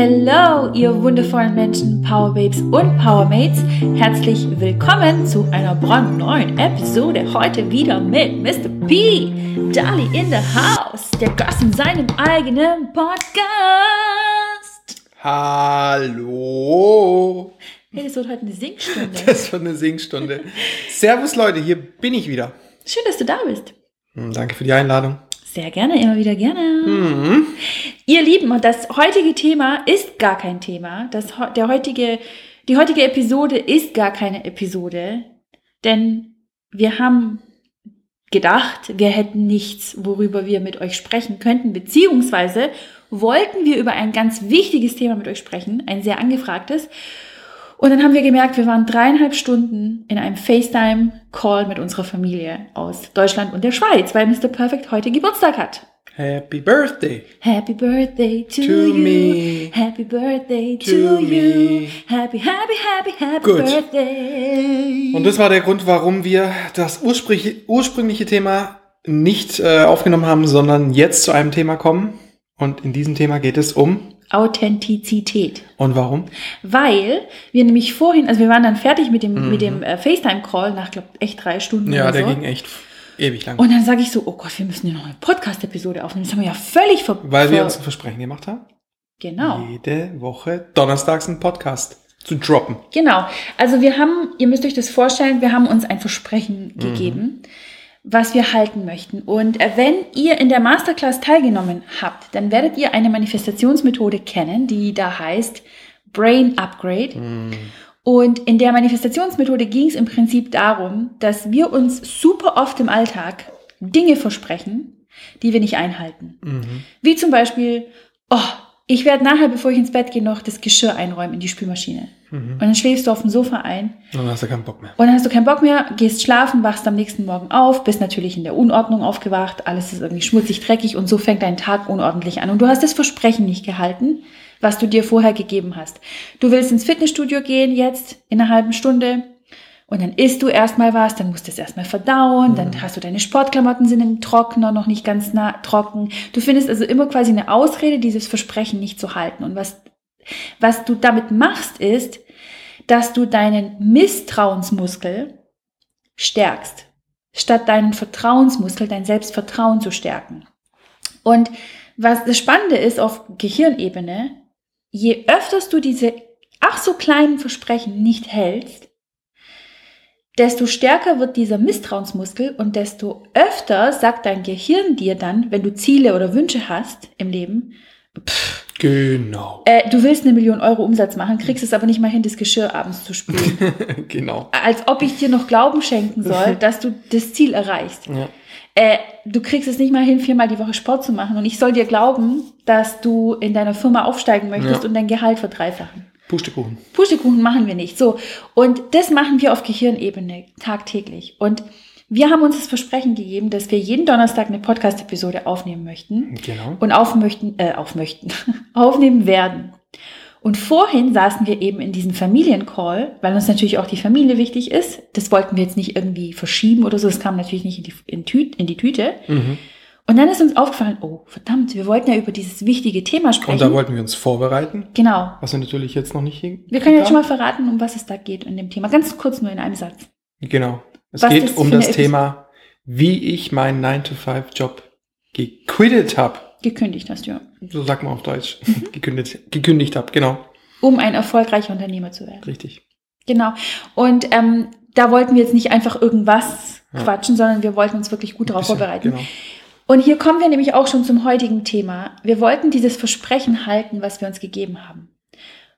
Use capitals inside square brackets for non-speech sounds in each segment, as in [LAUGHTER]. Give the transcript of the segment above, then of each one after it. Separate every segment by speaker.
Speaker 1: Hello, ihr wundervollen Menschen, Powerbabes und Powermates. Herzlich willkommen zu einer brandneuen Episode. Heute wieder mit Mr. P. Dali in the house. Der Gast in seinem eigenen Podcast.
Speaker 2: Hallo.
Speaker 1: Hey, das wird heute eine Singstunde. [LAUGHS]
Speaker 2: Das wird eine Singstunde. Servus Leute, hier bin ich wieder.
Speaker 1: Schön, dass du da bist.
Speaker 2: Hm, Danke für die Einladung.
Speaker 1: Sehr gerne, immer wieder gerne.
Speaker 2: Mhm.
Speaker 1: Ihr Lieben, und das heutige Thema ist gar kein Thema. Das, der heutige, die heutige Episode ist gar keine Episode, denn wir haben gedacht, wir hätten nichts, worüber wir mit euch sprechen könnten, beziehungsweise wollten wir über ein ganz wichtiges Thema mit euch sprechen, ein sehr angefragtes. Und dann haben wir gemerkt, wir waren dreieinhalb Stunden in einem FaceTime-Call mit unserer Familie aus Deutschland und der Schweiz, weil Mr. Perfect heute Geburtstag hat.
Speaker 2: Happy Birthday.
Speaker 1: Happy birthday to,
Speaker 2: To
Speaker 1: you.
Speaker 2: me.
Speaker 1: Happy birthday to,
Speaker 2: To
Speaker 1: you.
Speaker 2: me.
Speaker 1: Happy, happy, happy, happy
Speaker 2: Gut.
Speaker 1: birthday.
Speaker 2: Und das war der Grund, warum wir das ursprüngliche, ursprüngliche Thema nicht äh, aufgenommen haben, sondern jetzt zu einem Thema kommen. Und in diesem Thema geht es um.
Speaker 1: Authentizität.
Speaker 2: Und warum?
Speaker 1: Weil wir nämlich vorhin, also wir waren dann fertig mit dem, mit dem äh, FaceTime-Call nach, glaube echt drei Stunden
Speaker 2: Mhm. Ja, der
Speaker 1: so.
Speaker 2: ging echt ewig lang.
Speaker 1: Und dann sage ich so, oh Gott, wir müssen ja noch eine Podcast-Episode aufnehmen. Das haben wir ja völlig ver...
Speaker 2: Weil wir uns ein Versprechen gemacht haben,
Speaker 1: Genau.
Speaker 2: jede Woche donnerstags einen Podcast zu droppen.
Speaker 1: Genau. Also wir haben, ihr müsst euch das vorstellen, wir haben uns ein Versprechen gegeben, was wir halten möchten. Und äh, wenn ihr in der Masterclass teilgenommen habt, dann werdet ihr eine Manifestationsmethode kennen, die da heißt Brain Upgrade. Und in der Manifestationsmethode ging es im Prinzip darum, dass wir uns super oft im Alltag Dinge versprechen, die wir nicht einhalten. Wie zum Beispiel, oh, ich werde nachher, bevor ich ins Bett gehe, noch das Geschirr einräumen in die Spülmaschine. Und dann schläfst du auf dem Sofa ein
Speaker 2: Und dann hast du keinen Bock mehr.
Speaker 1: und dann hast du keinen Bock mehr, gehst schlafen, wachst am nächsten Morgen auf, bist natürlich in der Unordnung aufgewacht, alles ist irgendwie schmutzig, dreckig und so fängt dein Tag unordentlich an. Und du hast das Versprechen nicht gehalten, was du dir vorher gegeben hast. Du willst ins Fitnessstudio gehen jetzt in einer halben Stunde und dann isst du erstmal was, dann musst du es erstmal verdauen, dann hast du deine Sportklamotten sind im Trockner, noch nicht ganz nah trocken. Du findest also immer quasi eine Ausrede, dieses Versprechen nicht zu halten. Und was, was du damit machst, ist, dass du deinen Misstrauensmuskel stärkst, statt deinen Vertrauensmuskel, dein Selbstvertrauen zu stärken. Und was das Spannende ist auf Gehirnebene, je öfters du diese ach so kleinen Versprechen nicht hältst, desto stärker wird dieser Misstrauensmuskel und desto öfter sagt dein Gehirn dir dann, wenn du Ziele oder Wünsche hast im Leben,
Speaker 2: Genau.
Speaker 1: äh, du willst eine Million Euro Umsatz machen, kriegst es aber nicht mal hin, das Geschirr abends zu spülen. [LAUGHS]
Speaker 2: genau.
Speaker 1: Als ob ich dir noch Glauben schenken soll, [LAUGHS] dass du das Ziel erreichst.
Speaker 2: Ja.
Speaker 1: Äh, du kriegst es nicht mal hin, viermal die Woche Sport zu machen. Und ich soll dir glauben, dass du in deiner Firma aufsteigen möchtest
Speaker 2: Ja.
Speaker 1: und dein Gehalt verdreifachen.
Speaker 2: Pustekuchen.
Speaker 1: Pustekuchen machen wir nicht. So. Und das machen wir auf Gehirnebene tagtäglich. Und wir haben uns das Versprechen gegeben, dass wir jeden Donnerstag eine Podcast-Episode aufnehmen möchten
Speaker 2: Genau.
Speaker 1: und auf möchten, äh, auf möchten, [LAUGHS] aufnehmen werden. Und vorhin saßen wir eben in diesem Familiencall, weil uns natürlich auch die Familie wichtig ist. Das wollten wir jetzt nicht irgendwie verschieben oder so. Das kam natürlich nicht in die, in Tüt, in die Tüte.
Speaker 2: Mhm.
Speaker 1: Und dann ist uns aufgefallen, oh, verdammt, wir wollten ja über dieses wichtige Thema sprechen.
Speaker 2: Und da wollten wir uns vorbereiten,
Speaker 1: genau.
Speaker 2: was wir natürlich jetzt noch nicht hin.
Speaker 1: Wir können jetzt schon mal verraten, um was es da geht in dem Thema. Ganz kurz nur in einem Satz.
Speaker 2: Genau. Es
Speaker 1: Was
Speaker 2: geht um das Thema, wie ich meinen 9-to-5-Job gequittet habe.
Speaker 1: Gekündigt hast du ja.
Speaker 2: So sagt man auf Deutsch.
Speaker 1: Mhm. [LAUGHS]
Speaker 2: gekündigt gekündigt habe. Genau.
Speaker 1: Um ein erfolgreicher Unternehmer zu werden.
Speaker 2: Richtig.
Speaker 1: Genau. Und ähm, da wollten wir jetzt nicht einfach irgendwas
Speaker 2: Ja.
Speaker 1: quatschen, sondern wir wollten uns wirklich gut darauf vorbereiten.
Speaker 2: Genau.
Speaker 1: Und hier kommen wir nämlich auch schon zum heutigen Thema. Wir wollten dieses Versprechen halten, was wir uns gegeben haben.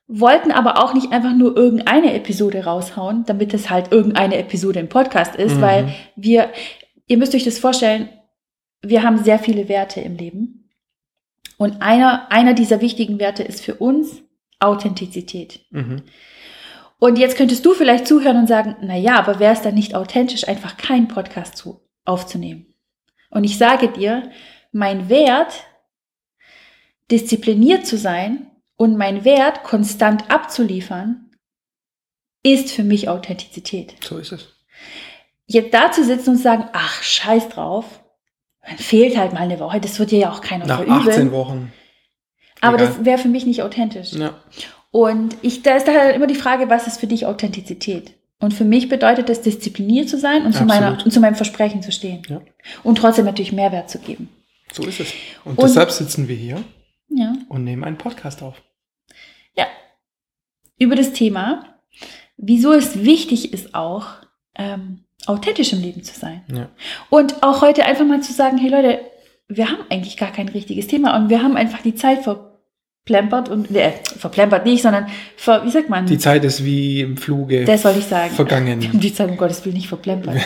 Speaker 1: Wollten aber auch nicht einfach nur irgendeine Episode raushauen, damit es halt irgendeine Episode im Podcast ist,
Speaker 2: Mhm.
Speaker 1: weil wir, ihr müsst euch das vorstellen, wir haben sehr viele Werte im Leben. Und einer, einer dieser wichtigen Werte ist für uns Authentizität.
Speaker 2: Mhm.
Speaker 1: Und jetzt könntest du vielleicht zuhören und sagen, na ja, aber wäre es dann nicht authentisch, einfach keinen Podcast zu, aufzunehmen? Und ich sage dir, mein Wert, diszipliniert zu sein und mein Wert, konstant abzuliefern, ist für mich Authentizität.
Speaker 2: So ist es.
Speaker 1: Jetzt da zu sitzen und zu sagen, ach, scheiß drauf, dann fehlt halt mal eine Woche, das wird dir ja auch keiner
Speaker 2: Nach
Speaker 1: verübeln.
Speaker 2: 18 Wochen
Speaker 1: Aber
Speaker 2: Egal.
Speaker 1: das wäre für mich nicht authentisch.
Speaker 2: Ja.
Speaker 1: Und ich, da ist da halt immer die Frage, was ist für dich Authentizität? Und für mich bedeutet das, diszipliniert zu sein und zu, meiner, und zu meinem Versprechen zu stehen.
Speaker 2: Ja.
Speaker 1: Und trotzdem natürlich Mehrwert zu geben.
Speaker 2: So ist es. Und,
Speaker 1: Und-
Speaker 2: deshalb sitzen wir hier
Speaker 1: Ja.
Speaker 2: und nehmen einen Podcast auf.
Speaker 1: Ja. Über das Thema, wieso es wichtig ist auch, ähm, authentisch im Leben zu sein.
Speaker 2: Ja.
Speaker 1: Und auch heute einfach mal zu sagen, hey Leute, wir haben eigentlich gar kein richtiges Thema und wir haben einfach die Zeit verplempert und, äh, verplempert nicht, sondern ver, wie sagt man?
Speaker 2: Die Zeit ist wie im Fluge
Speaker 1: das soll ich sagen.
Speaker 2: Vergangen. [LAUGHS]
Speaker 1: die Zeit um Gottes Willen nicht verplempert.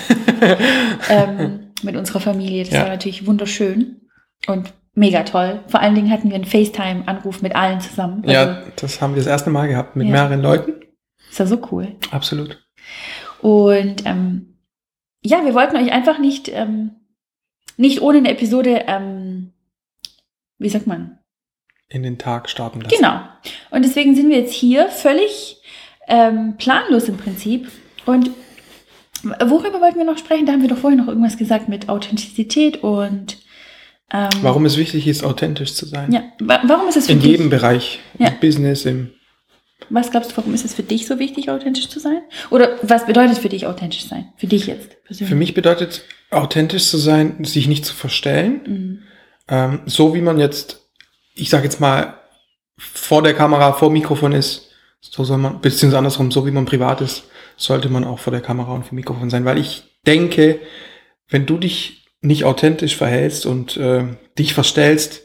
Speaker 1: [LAUGHS] ähm, mit unserer Familie. Das
Speaker 2: Ja.
Speaker 1: war natürlich wunderschön und mega toll. Vor allen Dingen hatten wir einen FaceTime-Anruf mit allen zusammen. Also,
Speaker 2: Ja, das haben wir das erste Mal gehabt mit
Speaker 1: Ja.
Speaker 2: mehreren Leuten.
Speaker 1: Das war so cool.
Speaker 2: Absolut.
Speaker 1: Und ähm, ja, wir wollten euch einfach nicht, ähm, nicht ohne eine Episode, ähm, wie sagt man?
Speaker 2: In den Tag starten lassen.
Speaker 1: Genau. Und deswegen sind wir jetzt hier völlig ähm, planlos im Prinzip. Und worüber wollten wir noch sprechen? Da haben wir doch vorhin noch irgendwas gesagt mit Authentizität und ähm,
Speaker 2: Warum es wichtig ist, authentisch zu sein.
Speaker 1: Ja, wa warum ist es für
Speaker 2: In
Speaker 1: dich?
Speaker 2: jedem Bereich.
Speaker 1: Ja.
Speaker 2: Im Business, im
Speaker 1: Was glaubst du, warum ist es für dich so wichtig, authentisch zu sein? Oder was bedeutet für dich authentisch sein? Für dich jetzt persönlich?
Speaker 2: Für mich bedeutet authentisch zu sein, sich nicht zu verstellen.
Speaker 1: Mhm.
Speaker 2: Ähm, so wie man jetzt, ich sage jetzt mal, vor der Kamera, vor dem Mikrofon ist, so soll man, beziehungsweise andersrum, so wie man privat ist, sollte man auch vor der Kamera und vor dem Mikrofon sein. Weil ich denke, wenn du dich nicht authentisch verhältst und äh, dich verstellst,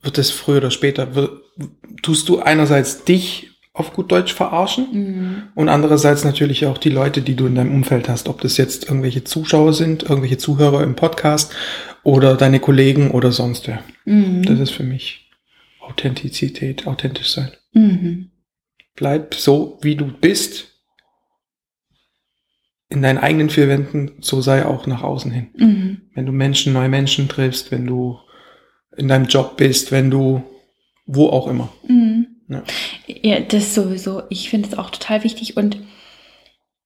Speaker 2: wird es früher oder später, wird, tust du einerseits dich auf gut Deutsch verarschen
Speaker 1: Mhm.
Speaker 2: und andererseits natürlich auch die Leute, die du in deinem Umfeld hast, ob das jetzt irgendwelche Zuschauer sind, irgendwelche Zuhörer im Podcast oder deine Kollegen oder sonst wer.
Speaker 1: Mhm.
Speaker 2: Das ist für mich Authentizität, authentisch sein.
Speaker 1: Mhm.
Speaker 2: Bleib so, wie du bist, in deinen eigenen vier Wänden, so sei auch nach außen hin.
Speaker 1: Mhm.
Speaker 2: Wenn du Menschen, neue Menschen triffst, wenn du in deinem Job bist, wenn du wo auch immer.
Speaker 1: Mhm.
Speaker 2: Ja.
Speaker 1: Ja, das sowieso. Ich finde es auch total wichtig. Und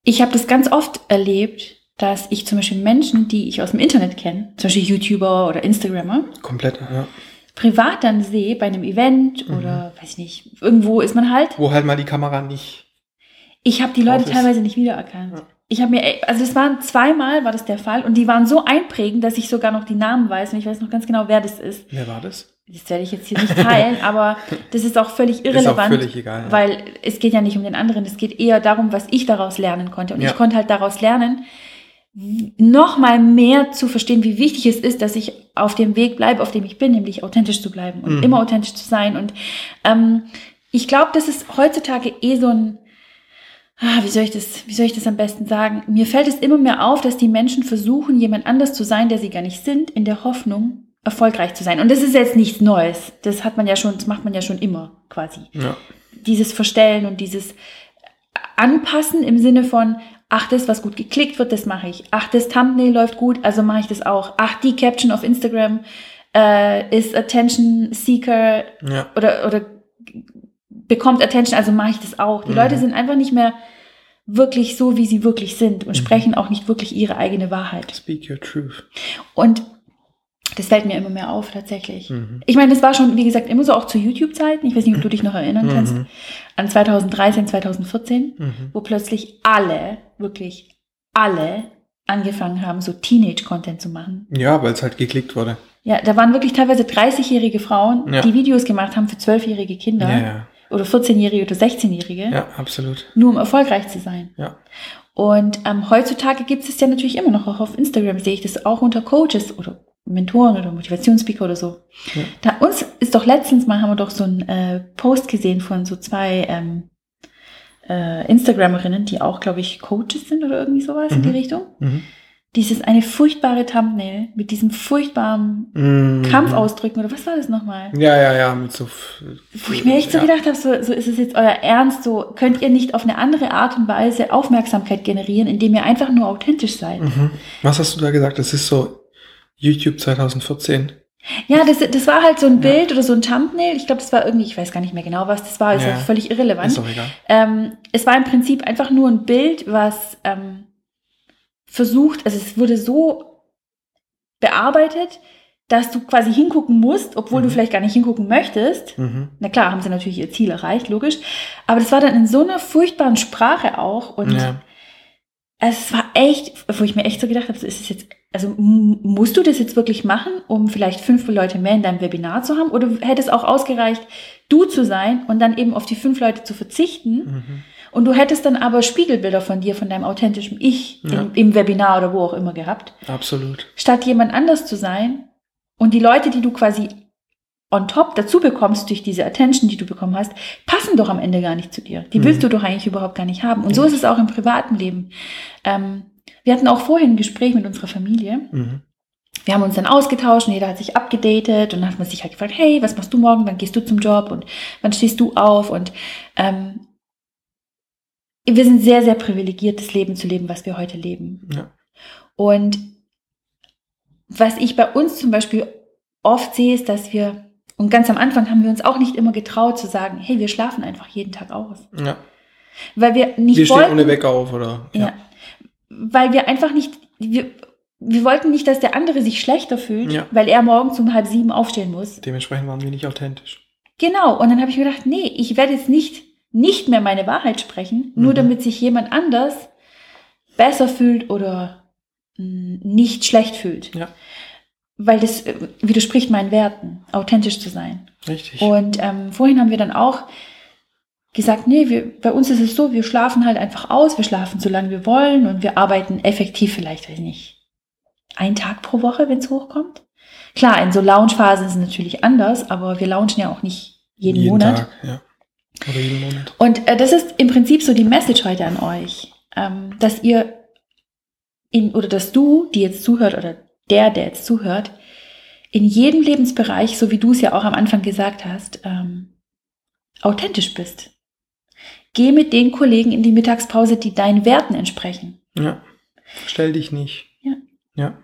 Speaker 1: ich habe das ganz oft erlebt, dass ich zum Beispiel Menschen, die ich aus dem Internet kenne, zum Beispiel YouTuber oder Instagrammer,
Speaker 2: Komplett, ja.
Speaker 1: Privat dann sehe bei einem Event
Speaker 2: Mhm.
Speaker 1: oder weiß ich nicht, irgendwo ist man halt.
Speaker 2: Wo halt mal die Kamera nicht.
Speaker 1: Ich habe die Leute
Speaker 2: ist.
Speaker 1: teilweise nicht wiedererkannt.
Speaker 2: Ja.
Speaker 1: Ich habe mir, also es waren zweimal war das der Fall und die waren so einprägend, dass ich sogar noch die Namen weiß und ich weiß noch ganz genau, wer das ist.
Speaker 2: Wer war das?
Speaker 1: Das werde ich jetzt hier nicht teilen, [LAUGHS] aber das ist auch völlig
Speaker 2: Ist auch
Speaker 1: irrelevant.
Speaker 2: völlig egal. ja.
Speaker 1: Weil es geht ja nicht um den anderen, es geht eher darum, was ich daraus lernen konnte. Und
Speaker 2: Ja.
Speaker 1: ich konnte halt daraus lernen, noch mal mehr zu verstehen, wie wichtig es ist, dass ich auf dem Weg bleibe, auf dem ich bin, nämlich authentisch zu bleiben und
Speaker 2: Mhm.
Speaker 1: immer authentisch zu sein. Und ähm, ich glaube, das ist heutzutage eh so ein, ah, wie soll ich das, wie soll ich das am besten sagen? Mir fällt es immer mehr auf, dass die Menschen versuchen, jemand anders zu sein, der sie gar nicht sind, in der Hoffnung, erfolgreich zu sein. Und das ist jetzt nichts Neues. Das hat man ja schon, das macht man ja schon immer quasi
Speaker 2: ja.
Speaker 1: dieses Verstellen und dieses Anpassen im Sinne von, ach, das, was gut geklickt wird, das mache ich. Ach, das Thumbnail läuft gut, also mache ich das auch. Ach, die Caption auf Instagram äh, ist Attention Seeker
Speaker 2: ja.
Speaker 1: oder, oder bekommt Attention, also mache ich das auch. Die
Speaker 2: Mhm.
Speaker 1: Leute sind einfach nicht mehr wirklich so, wie sie wirklich sind und
Speaker 2: Mhm.
Speaker 1: sprechen auch nicht wirklich ihre eigene Wahrheit.
Speaker 2: Speak your truth.
Speaker 1: Und das fällt mir immer mehr auf, tatsächlich.
Speaker 2: Mhm.
Speaker 1: Ich meine, das war schon, wie gesagt, immer so auch zu YouTube-Zeiten. Ich weiß nicht, ob du dich noch erinnern kannst.
Speaker 2: Mhm.
Speaker 1: An 2013, 2014,
Speaker 2: Mhm.
Speaker 1: wo plötzlich alle, wirklich alle angefangen haben, so Teenage-Content zu machen.
Speaker 2: Ja, weil es halt geklickt wurde.
Speaker 1: Ja, da waren wirklich teilweise 30-jährige Frauen,
Speaker 2: Ja.
Speaker 1: die Videos gemacht haben für 12-jährige Kinder
Speaker 2: Ja, ja.
Speaker 1: oder 14-jährige oder 16-jährige,
Speaker 2: Ja, absolut.
Speaker 1: nur um erfolgreich zu sein.
Speaker 2: Ja.
Speaker 1: Und ähm, heutzutage gibt es ja natürlich immer noch, auch auf Instagram sehe ich das auch unter Coaches oder Mentoren oder Motivationsspeaker oder so.
Speaker 2: Ja.
Speaker 1: Da uns ist doch letztens mal, haben wir doch so einen äh, Post gesehen von so zwei ähm, äh, Instagramerinnen, die auch, glaube ich, Coaches sind oder irgendwie sowas in die
Speaker 2: Mhm.
Speaker 1: Richtung.
Speaker 2: Mhm.
Speaker 1: Dieses eine furchtbare Thumbnail mit diesem furchtbaren
Speaker 2: Mhm.
Speaker 1: Kampfausdrücken oder was war das nochmal?
Speaker 2: Ja, ja, ja, mit so.
Speaker 1: Wo ich mir echt so
Speaker 2: ja.
Speaker 1: gedacht habe, so, so ist es jetzt euer Ernst, so könnt ihr nicht auf eine andere Art und Weise Aufmerksamkeit generieren, indem ihr einfach nur authentisch seid.
Speaker 2: Mhm. Was hast du da gesagt? Das ist so YouTube 2014.
Speaker 1: Ja, das, das war halt so ein
Speaker 2: Ja.
Speaker 1: Bild oder so ein Thumbnail. Ich glaube, das war irgendwie, ich weiß gar nicht mehr genau, was das war, ist
Speaker 2: Ja.
Speaker 1: auch völlig irrelevant.
Speaker 2: Ist doch egal.
Speaker 1: Ähm, es war im Prinzip einfach nur ein Bild, was ähm, versucht, also es wurde so bearbeitet, dass du quasi hingucken musst, obwohl du
Speaker 2: Mhm.
Speaker 1: vielleicht gar nicht hingucken möchtest.
Speaker 2: Mhm.
Speaker 1: Na klar, haben sie natürlich ihr Ziel erreicht, logisch. Aber das war dann in so einer furchtbaren Sprache auch. Und
Speaker 2: Ja.
Speaker 1: es war echt, wo ich mir echt so gedacht habe, so ist es jetzt, also musst du das jetzt wirklich machen, um vielleicht fünf Leute mehr in deinem Webinar zu haben? Oder hätte es auch ausgereicht, du zu sein und dann eben auf die fünf Leute zu verzichten?
Speaker 2: Mhm.
Speaker 1: Und du hättest dann aber Spiegelbilder von dir, von deinem authentischen Ich
Speaker 2: Ja.
Speaker 1: im, im Webinar oder wo auch immer gehabt,
Speaker 2: Absolut.
Speaker 1: statt jemand anders zu sein. Und die Leute, die du quasi on top dazu bekommst durch diese Attention, die du bekommen hast, passen doch am Ende gar nicht zu dir. Die
Speaker 2: Mhm.
Speaker 1: willst du doch eigentlich überhaupt gar nicht haben. Und so ist es auch im privaten Leben. Ähm, wir hatten auch vorhin ein Gespräch mit unserer Familie.
Speaker 2: Mhm.
Speaker 1: Wir haben uns dann ausgetauscht und jeder hat sich abgedatet und dann hat man sich halt gefragt, hey, was machst du morgen? Wann gehst du zum Job und wann stehst du auf? Und ähm, wir sind sehr, sehr privilegiert, das Leben zu leben, was wir heute leben.
Speaker 2: Ja.
Speaker 1: Und was ich bei uns zum Beispiel oft sehe, ist, dass wir, und ganz am Anfang haben wir uns auch nicht immer getraut zu sagen, hey, wir schlafen einfach jeden Tag aus.
Speaker 2: ja.
Speaker 1: Weil wir nicht
Speaker 2: Wir stehen
Speaker 1: wollten,
Speaker 2: ohne Wecker auf, oder?
Speaker 1: ja. Weil wir einfach nicht, wir, wir wollten nicht, dass der andere sich schlechter fühlt,
Speaker 2: Ja.
Speaker 1: weil er morgens um halb sieben aufstehen muss.
Speaker 2: Dementsprechend waren wir nicht authentisch.
Speaker 1: Genau. Und dann habe ich mir gedacht, nee, ich werde jetzt nicht, nicht mehr meine Wahrheit sprechen, nur
Speaker 2: Mhm.
Speaker 1: damit sich jemand anders besser fühlt oder mh, nicht schlecht fühlt.
Speaker 2: Ja.
Speaker 1: Weil das äh, widerspricht meinen Werten, authentisch zu sein.
Speaker 2: Richtig.
Speaker 1: Und ähm, vorhin haben wir dann auch gesagt, nee, wir, bei uns ist es so, wir schlafen halt einfach aus, wir schlafen so lange wir wollen und wir arbeiten effektiv vielleicht, weiß ich nicht, einen Tag pro Woche, wenn es hochkommt. Klar, in so Lounge-Phasen ist es natürlich anders, aber wir launchen ja auch nicht jeden, Monat.
Speaker 2: Tag, ja. Oder jeden Monat.
Speaker 1: Und äh, das ist im Prinzip so die Message heute an euch, ähm, dass ihr in, oder dass du, die jetzt zuhört, oder der, der jetzt zuhört, in jedem Lebensbereich, so wie du es ja auch am Anfang gesagt hast, ähm, authentisch bist. Geh mit den Kollegen in die Mittagspause, die deinen Werten entsprechen.
Speaker 2: Ja. Stell dich nicht.
Speaker 1: Ja.
Speaker 2: Ja.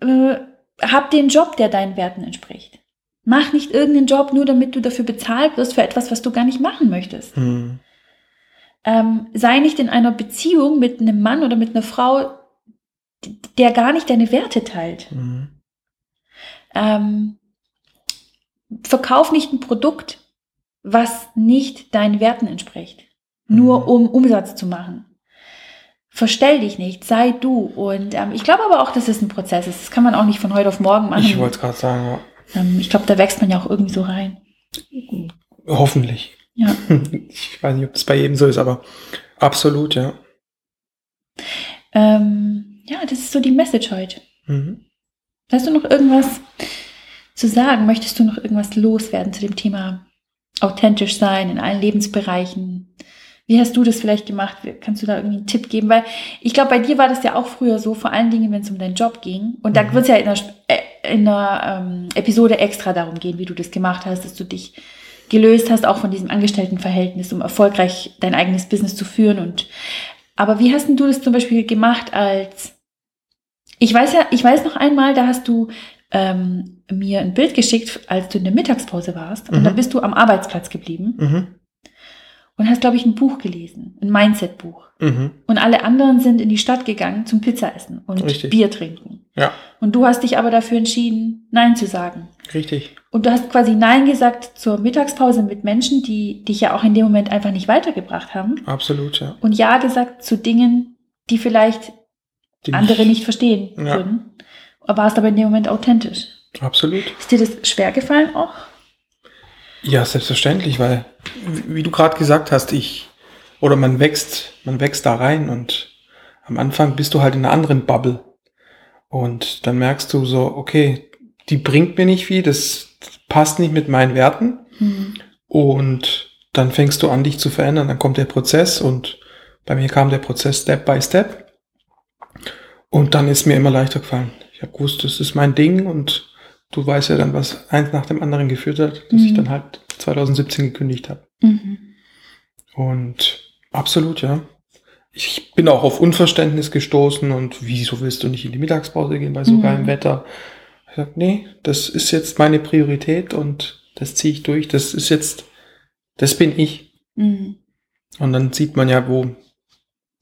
Speaker 1: Äh, hab den Job, der deinen Werten entspricht. Mach nicht irgendeinen Job nur, damit du dafür bezahlt wirst für etwas, was du gar nicht machen möchtest.
Speaker 2: Hm.
Speaker 1: ähm, sei nicht in einer Beziehung mit einem Mann oder mit einer Frau, der gar nicht deine Werte teilt.
Speaker 2: Hm.
Speaker 1: Ähm, verkauf nicht ein Produkt, was nicht deinen Werten entspricht, nur
Speaker 2: Mhm.
Speaker 1: um Umsatz zu machen. Verstell dich nicht, sei du. Und ähm, ich glaube aber auch, dass es ein Prozess ist. Das kann man auch nicht von heute auf morgen machen.
Speaker 2: Ich wollte es gerade sagen, ja.
Speaker 1: ähm, ich glaube, da wächst man ja auch irgendwie so rein.
Speaker 2: Hoffentlich.
Speaker 1: Ja. [LAUGHS]
Speaker 2: Ich weiß nicht, ob das bei jedem so ist, aber absolut, ja.
Speaker 1: Ähm, ja, das ist so die Message heute.
Speaker 2: Mhm.
Speaker 1: Hast du noch irgendwas zu sagen? Möchtest du noch irgendwas loswerden zu dem Thema authentisch sein in allen Lebensbereichen? Wie hast du das vielleicht gemacht? Kannst du da irgendwie einen Tipp geben? Weil ich glaube, bei dir war das ja auch früher so, vor allen Dingen, wenn es um deinen Job ging. Und da
Speaker 2: Mhm.
Speaker 1: wird es ja in Sp- äh, in der ähm, Episode extra darum gehen, wie du das gemacht hast, dass du dich gelöst hast, auch von diesem Angestelltenverhältnis, um erfolgreich dein eigenes Business zu führen. Und aber wie hast denn du das zum Beispiel gemacht als ich weiß ja, ich weiß noch einmal, da hast du ähm, mir ein Bild geschickt, als du in der Mittagspause warst. Und
Speaker 2: Mhm.
Speaker 1: da bist du am Arbeitsplatz geblieben
Speaker 2: Mhm.
Speaker 1: und hast, glaube ich, ein Buch gelesen, ein Mindset-Buch.
Speaker 2: Mhm.
Speaker 1: Und alle anderen sind in die Stadt gegangen zum Pizza essen und
Speaker 2: Richtig.
Speaker 1: Bier trinken.
Speaker 2: Ja,
Speaker 1: Und du hast dich aber dafür entschieden, Nein zu sagen.
Speaker 2: richtig.
Speaker 1: Und du hast quasi Nein gesagt zur Mittagspause mit Menschen, die dich ja auch in dem Moment einfach nicht weitergebracht haben.
Speaker 2: Absolut, ja.
Speaker 1: Und Ja gesagt zu Dingen, die vielleicht
Speaker 2: Die
Speaker 1: andere nicht verstehen
Speaker 2: Ja.
Speaker 1: würden. Warst aber in dem Moment authentisch.
Speaker 2: Absolut.
Speaker 1: Ist dir das schwer gefallen auch?
Speaker 2: Ja, selbstverständlich, weil, wie du gerade gesagt hast, ich, oder man wächst, man wächst da rein und am Anfang bist du halt in einer anderen Bubble. Und dann merkst du so, okay, die bringt mir nicht viel, das passt nicht mit meinen Werten.
Speaker 1: Hm.
Speaker 2: Und dann fängst du an, dich zu verändern. Dann kommt der Prozess und bei mir kam der Prozess Step by Step. Und dann ist mir immer leichter gefallen. Ich habe gewusst, das ist mein Ding und du weißt ja dann, was eins nach dem anderen geführt hat, dass
Speaker 1: Mhm.
Speaker 2: ich dann halt 2017 gekündigt habe.
Speaker 1: Mhm.
Speaker 2: Und absolut, ja. Ich bin auch auf Unverständnis gestoßen und wieso willst du nicht in die Mittagspause gehen bei so
Speaker 1: Mhm.
Speaker 2: geilem Wetter? Ich sag, nee, das ist jetzt meine Priorität und das ziehe ich durch. Das ist jetzt, das bin ich.
Speaker 1: Mhm.
Speaker 2: Und dann sieht man ja, wo,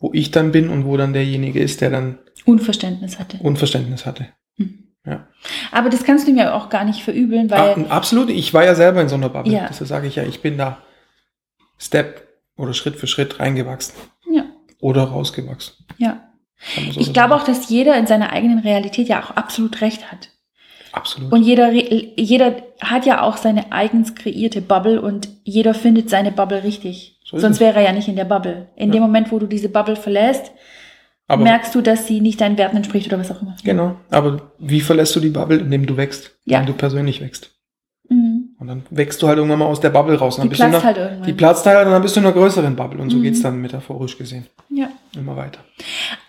Speaker 2: wo ich dann bin und wo dann derjenige ist, der dann
Speaker 1: Unverständnis hatte.
Speaker 2: Unverständnis hatte. Ja.
Speaker 1: Aber das kannst du mir auch gar nicht verübeln, weil
Speaker 2: Ah, absolut, ich war ja selber in so einer Bubble.
Speaker 1: Ja.
Speaker 2: Deshalb sage ich ja, ich bin da Step oder Schritt für Schritt reingewachsen.
Speaker 1: Ja.
Speaker 2: Oder rausgewachsen.
Speaker 1: ja.
Speaker 2: So
Speaker 1: Ich
Speaker 2: sagen.
Speaker 1: glaube auch, dass jeder in seiner eigenen Realität ja auch absolut recht hat.
Speaker 2: Absolut.
Speaker 1: Und jeder, jeder hat ja auch seine eigens kreierte Bubble und jeder findet seine Bubble richtig.
Speaker 2: So
Speaker 1: Sonst
Speaker 2: es.
Speaker 1: wäre er ja nicht in der Bubble. In
Speaker 2: Ja.
Speaker 1: dem Moment, wo du diese Bubble verlässt,
Speaker 2: aber,
Speaker 1: merkst du, dass sie nicht deinen Werten entspricht oder was auch immer.
Speaker 2: genau. Aber wie verlässt du die Bubble, indem du wächst?
Speaker 1: Ja.
Speaker 2: Indem du persönlich wächst.
Speaker 1: Mhm.
Speaker 2: Und dann wächst du halt irgendwann mal aus der Bubble raus. Und
Speaker 1: Die
Speaker 2: dann bist du in
Speaker 1: platzt halt irgendwann.
Speaker 2: die platzt halt und dann bist du in einer größeren Bubble. Und so
Speaker 1: Mhm.
Speaker 2: geht's dann metaphorisch gesehen.
Speaker 1: ja.
Speaker 2: Immer weiter.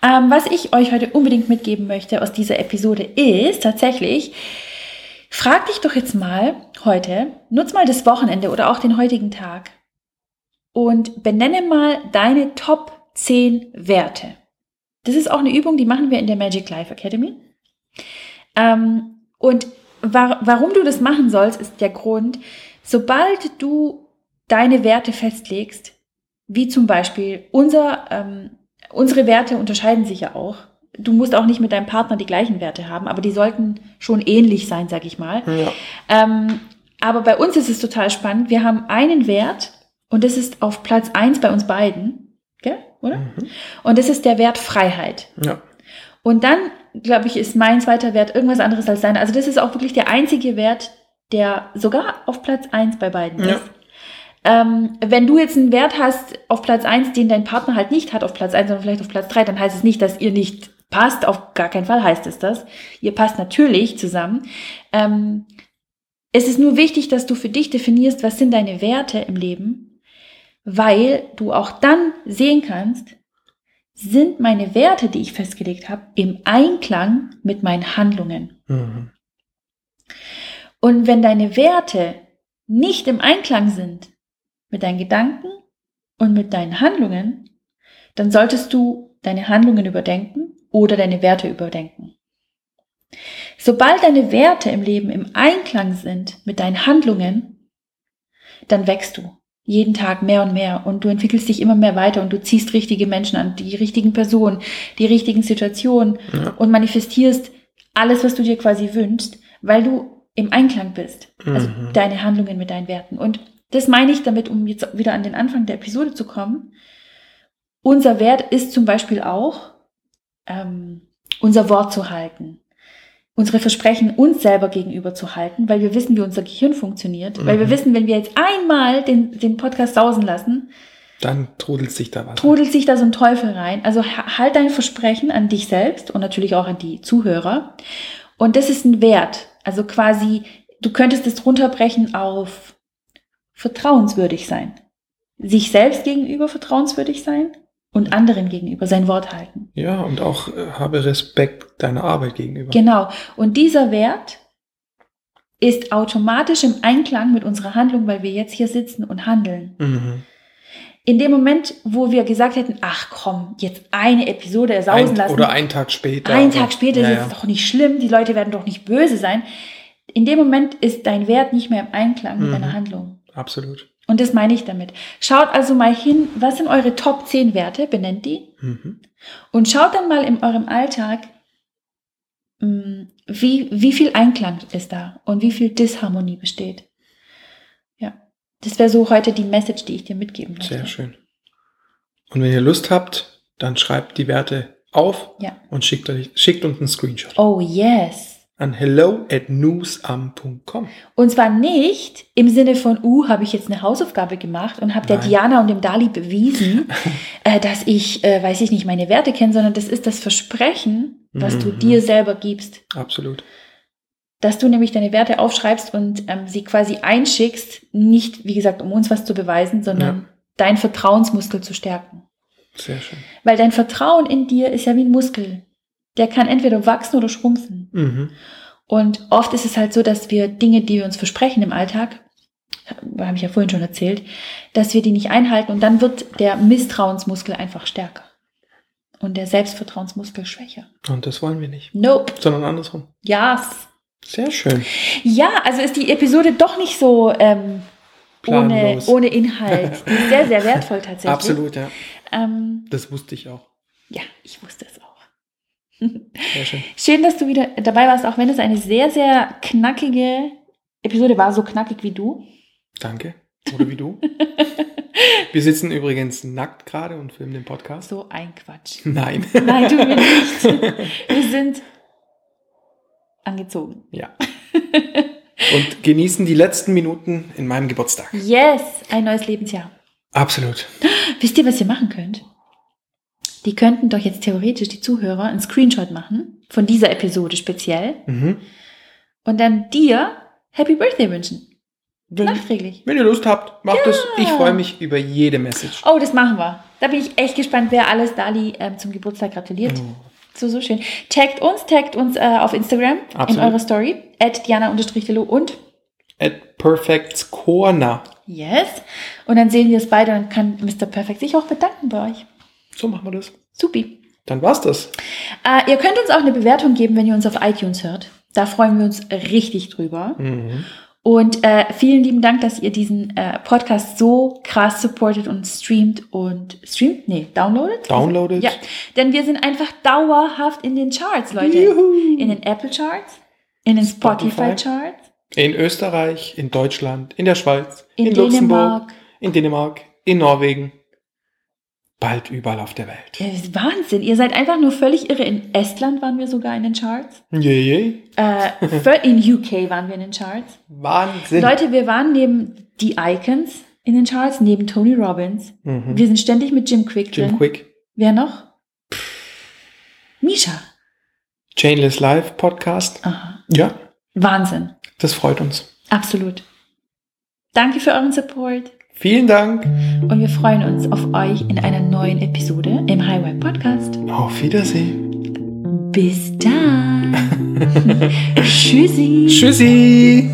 Speaker 1: Ähm, was ich euch heute unbedingt mitgeben möchte aus dieser Episode ist tatsächlich, frag dich doch jetzt mal heute, nutz mal das Wochenende oder auch den heutigen Tag und benenne mal deine Top 10 Werte. Das ist auch eine Übung, die machen wir in der Magic Life Academy. Ähm, und wa warum du das machen sollst, ist der Grund, sobald du deine Werte festlegst, wie zum Beispiel unser, ähm, unsere Werte unterscheiden sich ja auch. Du musst auch nicht mit deinem Partner die gleichen Werte haben, aber die sollten schon ähnlich sein, sag ich mal.
Speaker 2: Ja.
Speaker 1: Ähm, aber bei uns ist es total spannend. Wir haben einen Wert und das ist auf Platz eins bei uns beiden. Oder?
Speaker 2: Mhm.
Speaker 1: Und das ist der Wert Freiheit.
Speaker 2: Ja.
Speaker 1: Und dann, glaube ich, ist mein zweiter Wert irgendwas anderes als deiner. Also das ist auch wirklich der einzige Wert, der sogar auf Platz eins bei beiden
Speaker 2: Ja.
Speaker 1: ist. Ähm, wenn du jetzt einen Wert hast auf Platz eins, den dein Partner halt nicht hat auf Platz eins, sondern vielleicht auf Platz drei, dann heißt es nicht, dass ihr nicht passt. Auf gar keinen Fall heißt es das. Ihr passt natürlich zusammen. Ähm, es ist nur wichtig, dass du für dich definierst, was sind deine Werte im Leben, weil du auch dann sehen kannst, sind meine Werte, die ich festgelegt habe, im Einklang mit meinen Handlungen.
Speaker 2: Mhm.
Speaker 1: Und wenn deine Werte nicht im Einklang sind mit deinen Gedanken und mit deinen Handlungen, dann solltest du deine Handlungen überdenken oder deine Werte überdenken. Sobald deine Werte im Leben im Einklang sind mit deinen Handlungen, dann wächst du jeden Tag mehr und mehr und du entwickelst dich immer mehr weiter und du ziehst richtige Menschen an, die richtigen Personen, die richtigen Situationen
Speaker 2: Ja.
Speaker 1: und manifestierst alles, was du dir quasi wünschst, weil du im Einklang bist. Also
Speaker 2: Mhm.
Speaker 1: deine Handlungen mit deinen Werten. Und das meine ich damit, um jetzt wieder an den Anfang der Episode zu kommen. Unser Wert ist zum Beispiel auch, ähm, unser Wort zu halten. Unsere Versprechen uns selber gegenüber zu halten, weil wir wissen, wie unser Gehirn funktioniert. Weil wir
Speaker 2: Mhm.
Speaker 1: wissen, wenn wir jetzt einmal den, den Podcast sausen lassen,
Speaker 2: Dann trudelt sich da was.
Speaker 1: trudelt sich da so ein Teufel rein. Also ha- halt dein Versprechen an dich selbst und natürlich auch an die Zuhörer. Und das ist ein Wert. Also quasi, du könntest es runterbrechen auf vertrauenswürdig sein. Sich selbst gegenüber vertrauenswürdig sein und anderen gegenüber sein Wort halten.
Speaker 2: Ja, und auch äh, habe Respekt deiner Arbeit gegenüber.
Speaker 1: Genau. Und dieser Wert ist automatisch im Einklang mit unserer Handlung, weil wir jetzt hier sitzen und handeln.
Speaker 2: Mhm.
Speaker 1: In dem Moment, wo wir gesagt hätten, ach komm, jetzt eine Episode sausen
Speaker 2: Ein,
Speaker 1: lassen.
Speaker 2: oder einen Tag später.
Speaker 1: Einen
Speaker 2: oder-
Speaker 1: Tag später
Speaker 2: ja,
Speaker 1: ist es doch nicht schlimm, die Leute werden doch nicht böse sein. In dem Moment ist dein Wert nicht mehr im Einklang mit
Speaker 2: Mhm.
Speaker 1: deiner Handlung.
Speaker 2: Absolut.
Speaker 1: Und das meine ich damit. Schaut also mal hin, was sind eure Top 10 Werte, benennt die.
Speaker 2: Mhm.
Speaker 1: Und schaut dann mal in eurem Alltag, mh, wie, wie viel Einklang ist da und wie viel Disharmonie besteht. Ja, das wäre so heute die Message, die ich dir mitgeben möchte.
Speaker 2: Sehr schön. Und wenn ihr Lust habt, dann schreibt die Werte auf
Speaker 1: Ja.
Speaker 2: und schickt, euch, schickt uns einen Screenshot
Speaker 1: Oh yes.
Speaker 2: An hello at newsam.com.
Speaker 1: Und zwar nicht im Sinne von, uh, habe ich jetzt eine Hausaufgabe gemacht und habe der. Diana und dem Dali bewiesen, [LAUGHS] äh, dass ich, äh, weiß ich nicht, meine Werte kenne, sondern das ist das Versprechen, was du
Speaker 2: Mhm.
Speaker 1: dir selber gibst.
Speaker 2: Absolut.
Speaker 1: Dass du nämlich deine Werte aufschreibst und ähm, sie quasi einschickst, nicht, wie gesagt, um uns was zu beweisen, sondern deinen Vertrauensmuskel zu stärken.
Speaker 2: Sehr schön.
Speaker 1: Weil dein Vertrauen in dir ist ja wie ein Muskel. Der kann entweder wachsen oder schrumpfen.
Speaker 2: Mhm.
Speaker 1: Und oft ist es halt so, dass wir Dinge, die wir uns versprechen im Alltag, habe ich ja vorhin schon erzählt, dass wir die nicht einhalten und dann wird der Misstrauensmuskel einfach stärker und der Selbstvertrauensmuskel schwächer.
Speaker 2: Und das wollen wir nicht.
Speaker 1: Nope.
Speaker 2: Sondern andersrum.
Speaker 1: Yes.
Speaker 2: Sehr schön.
Speaker 1: Ja, also ist die Episode doch nicht so ähm, ohne, ohne Inhalt. Die ist sehr, sehr [LAUGHS] wertvoll tatsächlich.
Speaker 2: Absolut, ja.
Speaker 1: Ähm,
Speaker 2: Das wusste ich auch.
Speaker 1: ja, ich wusste es.
Speaker 2: Sehr schön.
Speaker 1: Schön, dass du wieder dabei warst, auch wenn es eine sehr, sehr knackige Episode war, so knackig wie du.
Speaker 2: Danke. Oder wie du. [LAUGHS] Wir sitzen übrigens nackt gerade und filmen den Podcast.
Speaker 1: So ein Quatsch.
Speaker 2: Nein.
Speaker 1: Nein, tun wir nicht. [LAUGHS] Wir sind angezogen.
Speaker 2: Ja. Und genießen die letzten Minuten in meinem Geburtstag.
Speaker 1: Yes, ein neues Lebensjahr.
Speaker 2: Absolut.
Speaker 1: Wisst ihr, was ihr machen könnt? Die könnten doch jetzt theoretisch die Zuhörer einen Screenshot machen, von dieser Episode speziell,
Speaker 2: Mhm.
Speaker 1: und dann dir Happy Birthday wünschen.
Speaker 2: Wenn,
Speaker 1: Nachträglich.
Speaker 2: wenn ihr Lust habt, macht es.
Speaker 1: Ja.
Speaker 2: Ich freue mich über jede Message.
Speaker 1: Oh, das machen wir. Da bin ich echt gespannt, wer alles Dali ähm, zum Geburtstag gratuliert.
Speaker 2: Oh.
Speaker 1: So, so schön. Taggt uns, taggt uns äh, auf Instagram in
Speaker 2: Absolut.
Speaker 1: eurer Story. At Diana-Delo und
Speaker 2: At Perfect's Corner.
Speaker 1: yes. Und dann sehen wir es beide und dann kann Mr. Perfect sich auch bedanken bei euch.
Speaker 2: So machen wir das.
Speaker 1: Supi.
Speaker 2: Dann war's das.
Speaker 1: Äh, ihr könnt uns auch eine Bewertung geben, wenn ihr uns auf iTunes hört. Da freuen wir uns richtig drüber.
Speaker 2: Mhm.
Speaker 1: Und äh, vielen lieben Dank, dass ihr diesen äh, Podcast so krass supportet und streamt und streamt? Nee, downloadet?
Speaker 2: Downloadet.
Speaker 1: Ja, denn wir sind einfach dauerhaft in den Charts, Leute.
Speaker 2: Juhu.
Speaker 1: In den Apple Charts, in den Spotify,
Speaker 2: Spotify.
Speaker 1: Charts,
Speaker 2: In Österreich, in Deutschland, in der Schweiz,
Speaker 1: in,
Speaker 2: in,
Speaker 1: Dänemark.
Speaker 2: Luxemburg, in Dänemark, in Norwegen. Bald überall auf der Welt.
Speaker 1: Das ist Wahnsinn. Ihr seid einfach nur völlig irre. In Estland waren wir sogar in den Charts.
Speaker 2: Je, je.
Speaker 1: Äh, in UK waren wir in den Charts.
Speaker 2: Wahnsinn.
Speaker 1: Leute, wir waren neben die Icons in den Charts, neben Tony Robbins.
Speaker 2: Mhm.
Speaker 1: Wir sind ständig mit Jim Quick
Speaker 2: Jim
Speaker 1: drin.
Speaker 2: Quick.
Speaker 1: Wer noch? Misha.
Speaker 2: Chainless Live Podcast.
Speaker 1: Aha.
Speaker 2: Ja,
Speaker 1: Wahnsinn.
Speaker 2: das freut uns.
Speaker 1: Absolut. Danke für euren Support
Speaker 2: Vielen Dank.
Speaker 1: und wir freuen uns auf euch in einer neuen Episode im Highway Podcast.
Speaker 2: Auf Wiedersehen.
Speaker 1: Bis dann. [LAUGHS] [LAUGHS] Tschüssi.
Speaker 2: Tschüssi.